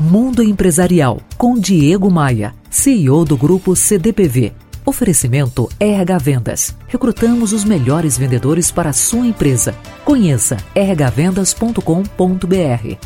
Mundo Empresarial com Diego Maia, CEO do grupo CDPV. Oferecimento RH Vendas. Recrutamos os melhores vendedores para a sua empresa. Conheça rhvendas.com.br.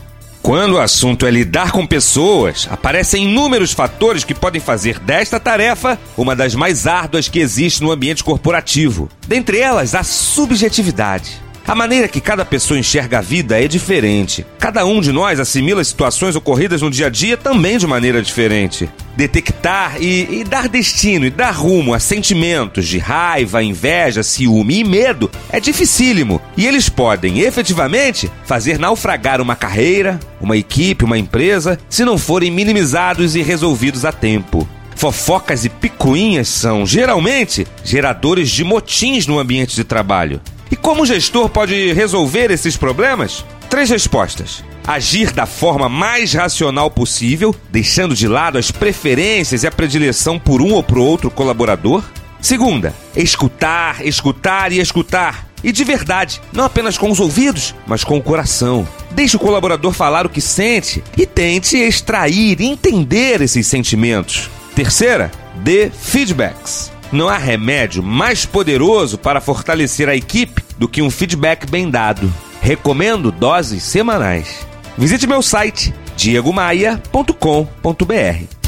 Quando o assunto é lidar com pessoas, aparecem inúmeros fatores que podem fazer desta tarefa uma das mais árduas que existe no ambiente corporativo. Dentre elas, a subjetividade. A maneira que cada pessoa enxerga a vida é diferente. Cada um de nós assimila situações ocorridas no dia a dia também de maneira diferente. Detectar e, e, dar destino e dar rumo a sentimentos de raiva, inveja, ciúme e medo é dificílimo. E eles podem, efetivamente, fazer naufragar uma carreira, uma equipe, uma empresa, se não forem minimizados e resolvidos a tempo. Fofocas e picuinhas são, geralmente, geradores de motins no ambiente de trabalho. E como o gestor pode resolver esses problemas? Três respostas. Agir da forma mais racional possível, deixando de lado as preferências e a predileção por um ou por outro colaborador. Segunda, escutar, escutar e escutar. E de verdade, não apenas com os ouvidos, mas com o coração. Deixe o colaborador falar o que sente e tente extrair, entender esses sentimentos. Terceira, dê feedbacks. Não há remédio mais poderoso para fortalecer a equipe do que um feedback bem dado. Recomendo doses semanais. Visite meu site diegomaia.com.br.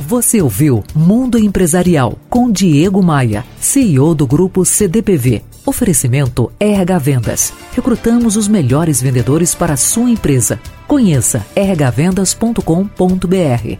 Você ouviu Mundo Empresarial com Diego Maia, CEO do grupo CDPV. Oferecimento RH Vendas. Recrutamos os melhores vendedores para a sua empresa. Conheça rhvendas.com.br.